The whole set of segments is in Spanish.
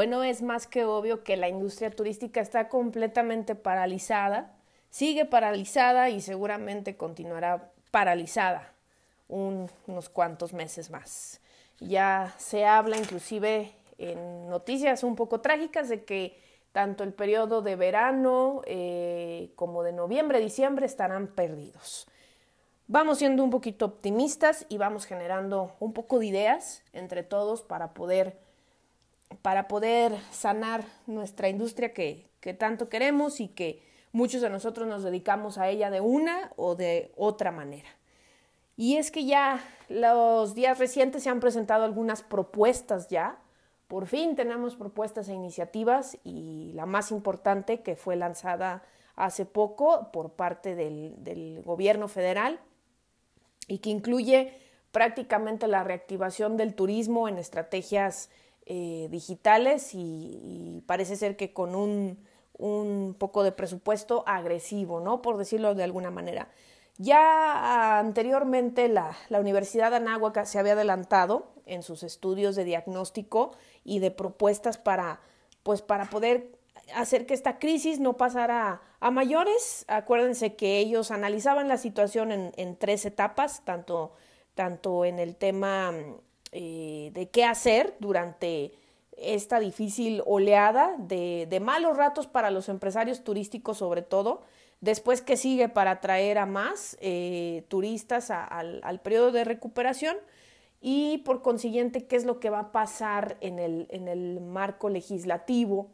Bueno, es más que obvio que la industria turística está completamente paralizada, sigue paralizada y seguramente continuará paralizada unos cuantos meses más. Ya se habla inclusive en noticias un poco trágicas de que tanto el periodo de verano eh, como de noviembre, diciembre estarán perdidos. Vamos siendo un poquito optimistas y vamos generando un poco de ideas entre todos para poder, para poder sanar nuestra industria que, que tanto queremos y que muchos de nosotros nos dedicamos a ella de una o de otra manera. Y es que ya los días recientes se han presentado algunas propuestas ya. Por fin tenemos propuestas e iniciativas y la más importante que fue lanzada hace poco por parte del, gobierno federal y que incluye prácticamente la reactivación del turismo en estrategias eh, digitales y, parece ser que con un, un poco de presupuesto agresivo, ¿no? Por decirlo de alguna manera. Ya anteriormente la, Universidad de Anáhuac se había adelantado en sus estudios de diagnóstico y de propuestas para, pues, para poder hacer que esta crisis no pasara a mayores. Acuérdense que ellos analizaban la situación en, tres etapas, tanto, tanto en el tema eh, de qué hacer durante esta difícil oleada de, malos ratos para los empresarios turísticos sobre todo, Después, ¿qué sigue para atraer a más eh, turistas al, periodo de recuperación? Y por consiguiente, ¿qué es lo que va a pasar en el, en el marco legislativo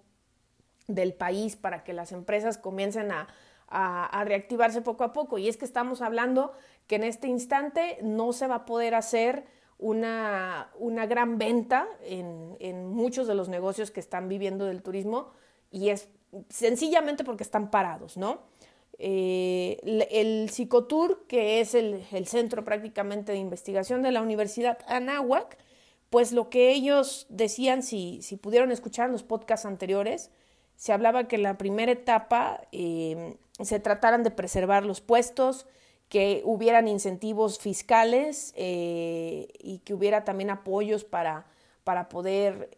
del país para que las empresas comiencen a, reactivarse poco a poco? Y es que estamos hablando que en este instante no se va a poder hacer una, una gran venta en, en muchos de los negocios que están viviendo del turismo y es sencillamente porque están parados, ¿no? Eh, el Psicotour, que es el, centro prácticamente de investigación de la Universidad Anáhuac, pues lo que ellos decían, si, si pudieron escuchar los podcasts anteriores, se hablaba que en la primera etapa eh, se trataran de preservar los puestos, que hubieran incentivos fiscales eh, y que hubiera también apoyos para, para poder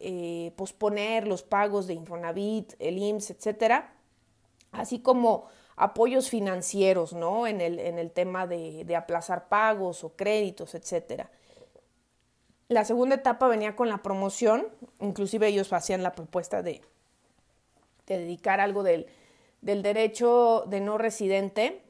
posponer los pagos de Infonavit, el IMSS, etcétera, así como apoyos financieros, ¿no? En el, en el tema de, de, aplazar pagos o créditos, etcétera. La segunda etapa venía con la promoción, inclusive ellos hacían la propuesta de, dedicar algo del, del, derecho de no residente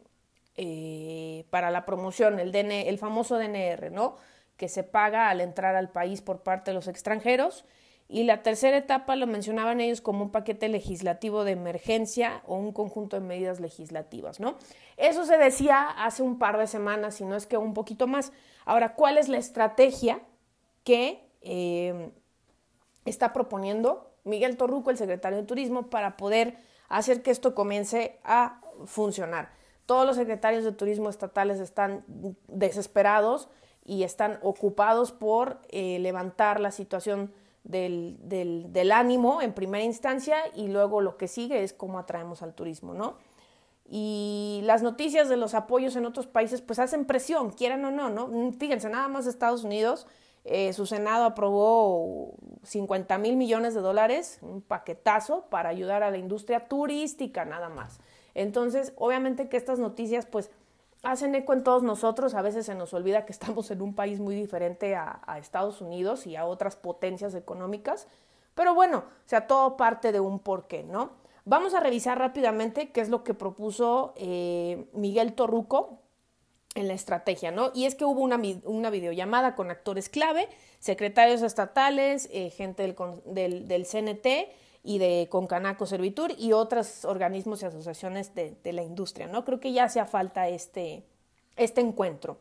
eh, para la promoción, el, el famoso DNR, ¿no? Que se paga al entrar al país por parte de los extranjeros y la tercera etapa lo mencionaban ellos como un paquete legislativo de emergencia o un conjunto de medidas legislativas, ¿no? Eso se decía hace un par de semanas, si no es que un poquito más. Ahora, ¿cuál es la estrategia que eh, está proponiendo Miguel Torruco, el secretario de Turismo, para poder hacer que esto comience a funcionar? Todos los secretarios de turismo estatales están desesperados y están ocupados por eh, levantar la situación del, ánimo en primera instancia y luego lo que sigue es cómo atraemos al turismo, ¿no? Y las noticias de los apoyos en otros países pues hacen presión, quieran o no, ¿no? Fíjense, nada más Estados Unidos, eh, su Senado aprobó 50 mil millones de dólares, un paquetazo para ayudar a la industria turística nada más. Entonces, obviamente que estas noticias pues hacen eco en todos nosotros. A veces se nos olvida que estamos en un país muy diferente a, Estados Unidos y a otras potencias económicas. Pero bueno, o sea, todo parte de un porqué, ¿no? Vamos a revisar rápidamente qué es lo que propuso eh, Miguel Torruco en la estrategia, ¿no? Y es que hubo una, una videollamada con actores clave, secretarios estatales, eh, gente del, del, del CNT, y de Concanaco Servitur y otros organismos y asociaciones de, la industria. ¿no? Creo que ya hacía falta este, este encuentro.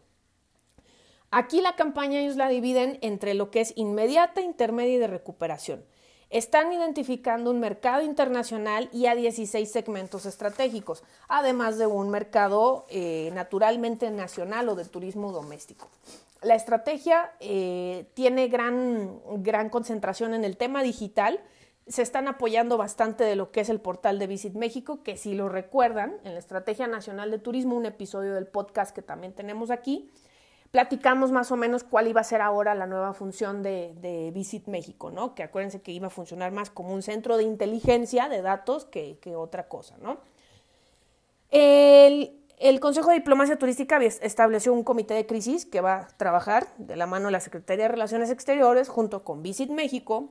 Aquí la campaña ellos la dividen entre lo que es inmediata, intermedia y de recuperación. Están identificando un mercado internacional y a 16 segmentos estratégicos, además de un mercado eh, naturalmente nacional o de turismo doméstico. La estrategia eh, tiene gran, gran concentración en el tema digital, se están apoyando bastante de lo que es el portal de Visit México, que si lo recuerdan, en la Estrategia Nacional de Turismo, un episodio del podcast que también tenemos aquí, platicamos más o menos cuál iba a ser ahora la nueva función de, Visit México, ¿no? Que acuérdense que iba a funcionar más como un centro de inteligencia de datos que, otra cosa, ¿no? El, el, Consejo de Diplomacia Turística estableció un comité de crisis que va a trabajar de la mano de la Secretaría de Relaciones Exteriores junto con Visit México,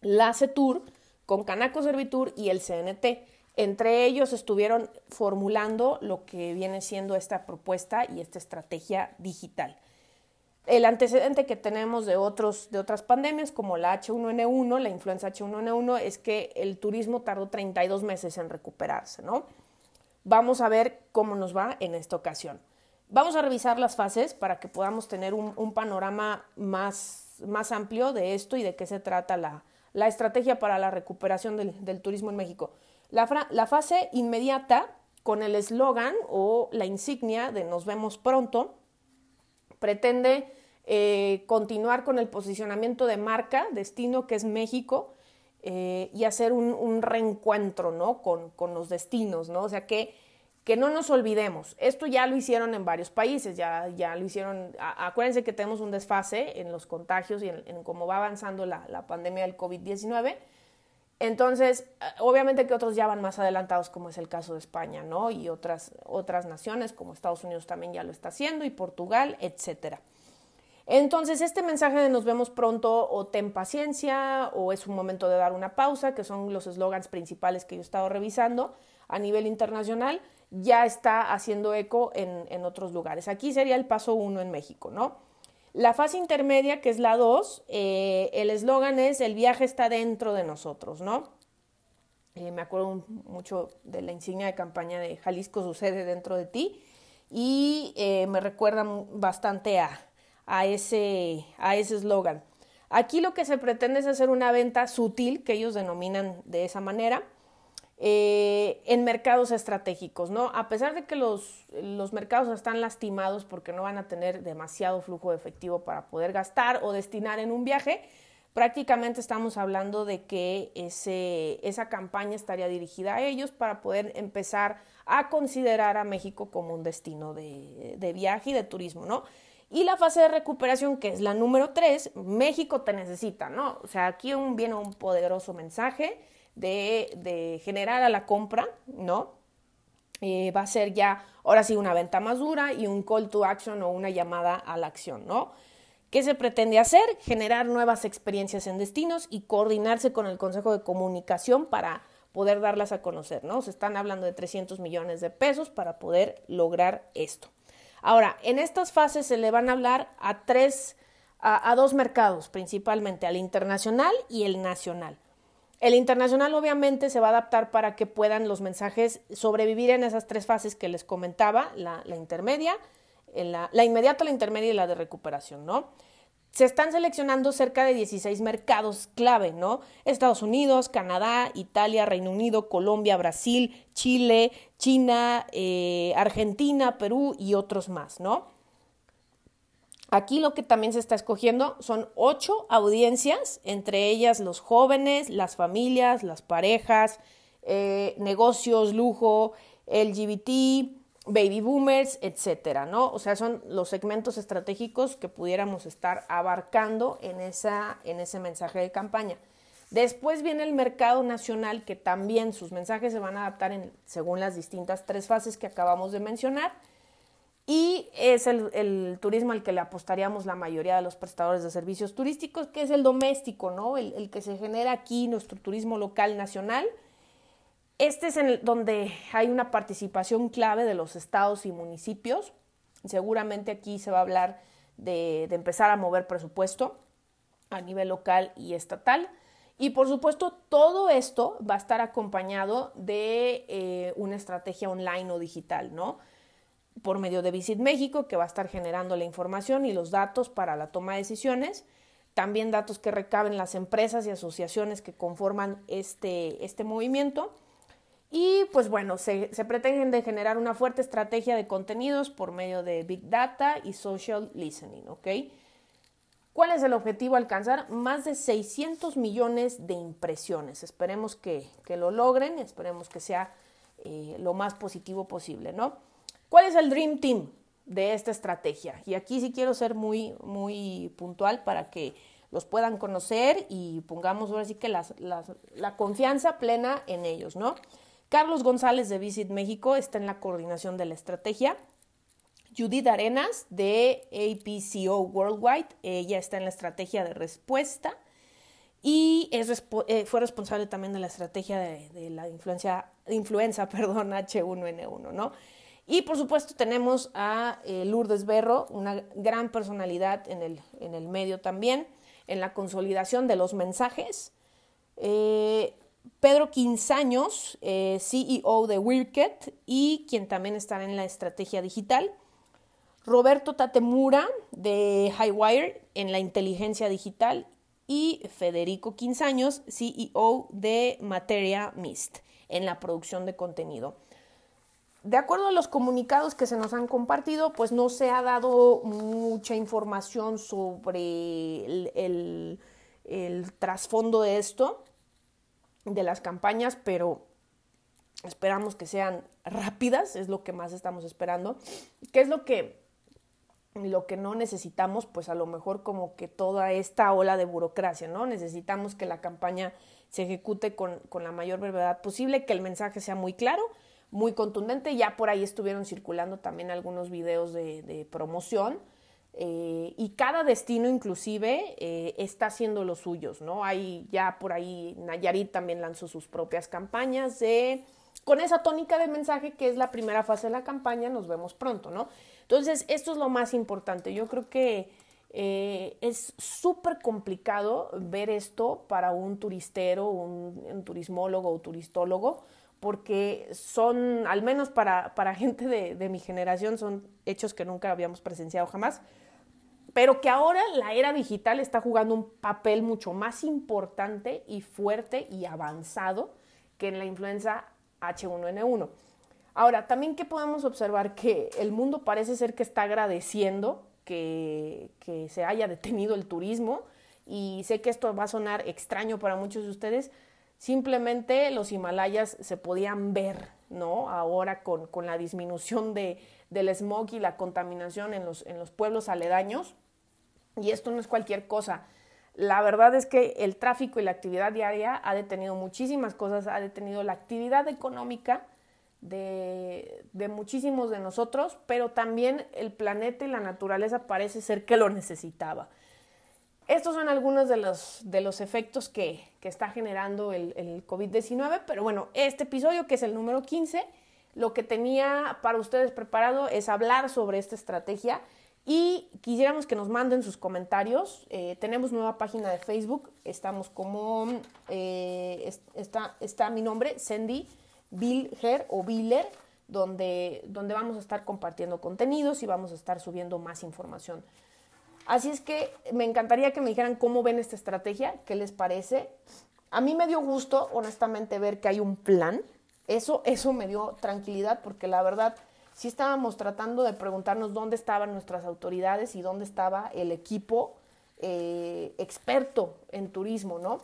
la CETUR, con Canaco Servitur y el CNT. Entre ellos estuvieron formulando lo que viene siendo esta propuesta y esta estrategia digital. El antecedente que tenemos de, otros, de otras pandemias, como la H1N1, la influenza H1N1, es que el turismo tardó 32 meses en recuperarse, ¿no? Vamos a ver cómo nos va en esta ocasión. Vamos a revisar las fases para que podamos tener un, panorama más, más, amplio de esto y de qué se trata la, estrategia para la recuperación del turismo en México. La, fase inmediata, con el eslogan o la insignia de nos vemos pronto, pretende eh, continuar con el posicionamiento de marca, destino que es México, eh, y hacer un, reencuentro ¿no? con, los destinos, ¿no? O sea, que, que no nos olvidemos. Esto ya lo hicieron en varios países, ya, ya lo hicieron. acuérdense que tenemos un desfase en los contagios y en, cómo va avanzando la, la pandemia del COVID-19 entonces, eh, obviamente que otros ya van más adelantados, como es el caso de España, ¿no? Y otras, otras naciones, como Estados Unidos también ya lo está haciendo, y Portugal, etcétera. Entonces, este mensaje de nos vemos pronto o ten paciencia o es un momento de dar una pausa, que son los eslogans principales que yo he estado revisando a nivel internacional, ya está haciendo eco en, en otros lugares. Aquí sería el paso uno en México, ¿no? La fase intermedia, que es la 2, eh, el eslogan es el viaje está dentro de nosotros, ¿no? Eh, me acuerdo mucho de la insignia de campaña de Jalisco sucede dentro de ti y eh, me recuerda bastante a, a ese eslogan. Aquí lo que se pretende es hacer una venta sutil, que ellos denominan de esa manera, eh, en mercados estratégicos, ¿no? A pesar de que los, los, mercados están lastimados porque no van a tener demasiado flujo de efectivo para poder gastar o destinar en un viaje, prácticamente estamos hablando de que ese, esa campaña estaría dirigida a ellos para poder empezar a considerar a México como un destino de, de viaje y de turismo, ¿no? Y la fase de recuperación, que es la número tres, México te necesita, ¿no? O sea, aquí viene un poderoso mensaje de, generar a la compra, ¿no? Eh, va a ser ya, ahora sí, una venta más dura y un call to action o una llamada a la acción, ¿no? ¿Qué se pretende hacer? Generar nuevas experiencias en destinos y coordinarse con el Consejo de Comunicación para poder darlas a conocer, ¿no? Se están hablando de 300 millones de pesos para poder lograr esto. Ahora, en estas fases se le van a hablar a tres, a dos mercados principalmente, al internacional y el nacional. El internacional obviamente se va a adaptar para que puedan los mensajes sobrevivir en esas tres fases que les comentaba, la, intermedia, la, la, inmediata, la intermedia y la de recuperación, ¿no? Se están seleccionando cerca de 16 mercados clave, ¿no? Estados Unidos, Canadá, Italia, Reino Unido, Colombia, Brasil, Chile, China, eh, Argentina, Perú y otros más, ¿no? Aquí lo que también se está escogiendo son ocho audiencias, entre ellas los jóvenes, las familias, las parejas, eh, negocios, lujo, LGBT, baby boomers, etcétera, ¿no? O sea, son los segmentos estratégicos que pudiéramos estar abarcando en, esa, en ese mensaje de campaña. Después viene el mercado nacional, que también sus mensajes se van a adaptar en, según las distintas tres fases que acabamos de mencionar y es el, turismo al que le apostaríamos la mayoría de los prestadores de servicios turísticos, que es el doméstico, ¿no? El, que se genera aquí, nuestro turismo local nacional. Este es el, donde hay una participación clave de los estados y municipios. Seguramente aquí se va a hablar de, empezar a mover presupuesto a nivel local y estatal. Y por supuesto, todo esto va a estar acompañado de eh, una estrategia online o digital, ¿no? Por medio de Visit México, que va a estar generando la información y los datos para la toma de decisiones, también datos que recaben las empresas y asociaciones que conforman este, este movimiento. Y pues bueno, se, se pretende generar una fuerte estrategia de contenidos por medio de Big Data y Social Listening, ¿ok? ¿Cuál es el objetivo? Alcanzar más de 600 millones de impresiones. Esperemos que, lo logren, esperemos que sea eh, lo más positivo posible, ¿no? ¿Cuál es el Dream Team? de esta estrategia. Y aquí sí quiero ser muy, muy puntual para que los puedan conocer y pongamos ahora sí que la confianza plena en ellos, ¿no? Carlos González de Visit México está en la coordinación de la estrategia. Judith Arenas de APCO Worldwide, ella está en la estrategia de respuesta y eh, fue responsable también de la estrategia de, la influencia, influenza perdón, H1N1, ¿no? Y por supuesto tenemos a eh, Lourdes Berro, una gran personalidad en el, en el medio también, en la consolidación de los mensajes. Eh, Pedro Quinzaños, CEO de Wicket y quien también está en la estrategia digital. Roberto Tatemura de Highwire en la inteligencia digital y Federico Quinzaños, CEO de Materia Mist en la producción de contenido. De acuerdo a los comunicados que se nos han compartido, pues no se ha dado mucha información sobre el, trasfondo de esto, de las campañas, pero esperamos que sean rápidas, es lo que más estamos esperando. ¿Qué es lo que, lo que no necesitamos? Pues a lo mejor como que toda esta ola de burocracia, ¿no? Necesitamos que la campaña se ejecute con, con la mayor brevedad posible, que el mensaje sea muy claro muy contundente. Ya por ahí estuvieron circulando también algunos videos de, promoción. Eh, y cada destino inclusive eh, está haciendo los suyos, ¿no? Hay ya por ahí, Nayarit también lanzó sus propias campañas de, con esa tónica de mensaje que es la primera fase de la campaña, nos vemos pronto, ¿no? Entonces, esto es lo más importante. Yo creo que eh, es súper complicado ver esto para un turistero, un, un turismólogo o turistólogo, porque son, al menos para, para gente de, de, mi generación, son hechos que nunca habíamos presenciado jamás, pero que ahora la era digital está jugando un papel mucho más importante y fuerte y avanzado que en la influenza H1N1. Ahora, también que podemos observar que el mundo parece ser que está agradeciendo que, que se haya detenido el turismo y sé que esto va a sonar extraño para muchos de ustedes, Simplemente los Himalayas se podían ver, ¿no? Ahora con, con la disminución de, del smog y la contaminación en los, en los pueblos aledaños. Y esto no es cualquier cosa. La verdad es que el tráfico y la actividad diaria ha detenido muchísimas cosas, ha detenido la actividad económica de, de, muchísimos de nosotros, pero también el planeta y la naturaleza parece ser que lo necesitaba. Estos son algunos de los, de los efectos que, está generando el, el COVID-19, pero bueno, este episodio, que es el número 15, lo que tenía para ustedes preparado es hablar sobre esta estrategia y quisiéramos que nos manden sus comentarios. Eh, tenemos nueva página de Facebook, estamos como, eh, está, está mi nombre, Sandy Bilger o Biller, donde, donde vamos a estar compartiendo contenidos y vamos a estar subiendo más información Así es que me encantaría que me dijeran cómo ven esta estrategia, qué les parece. A mí me dio gusto, honestamente, ver que hay un plan. Eso, eso me dio tranquilidad porque la verdad sí estábamos tratando de preguntarnos dónde estaban nuestras autoridades y dónde estaba el equipo eh, experto en turismo, ¿no?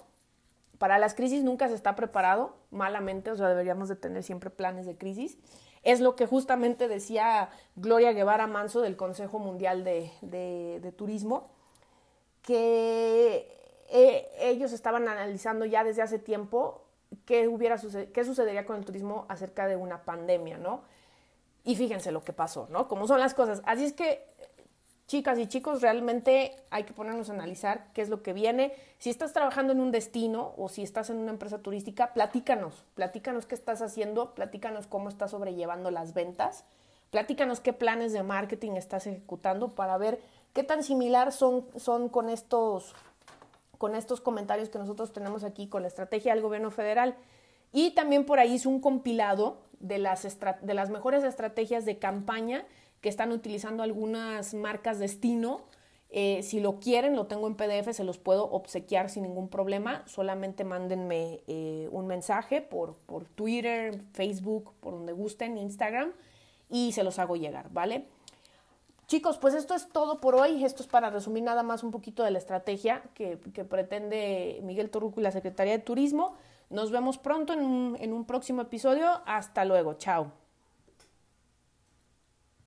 Para las crisis nunca se está preparado malamente, o sea, deberíamos de tener siempre planes de crisis. Es lo que justamente decía Gloria Guevara Manso del Consejo Mundial de, Turismo, que eh, ellos estaban analizando ya desde hace tiempo qué, hubiera qué sucedería con el turismo acerca de una pandemia, ¿no? Y fíjense lo que pasó, ¿no? Cómo son las cosas. Así es que chicas y chicos, realmente hay que ponernos a analizar qué es lo que viene. Si estás trabajando en un destino o si estás en una empresa turística, platícanos, platícanos qué estás haciendo, platícanos cómo estás sobrellevando las ventas, platícanos qué planes de marketing estás ejecutando para ver qué tan similar son, son con, estos, con estos comentarios que nosotros tenemos aquí con la estrategia del gobierno federal. Y también por ahí hice un compilado de las, de las mejores estrategias de campaña que están utilizando algunas marcas destino. Eh, si lo quieren, lo tengo en PDF, se los puedo obsequiar sin ningún problema. Solamente mándenme eh, un mensaje por, por Twitter, Facebook, por donde gusten, Instagram, y se los hago llegar, ¿vale? Chicos, pues esto es todo por hoy. Esto es para resumir nada más un poquito de la estrategia que, pretende Miguel Torruco y la Secretaría de Turismo. Nos vemos pronto en un próximo episodio. Hasta luego. Chao.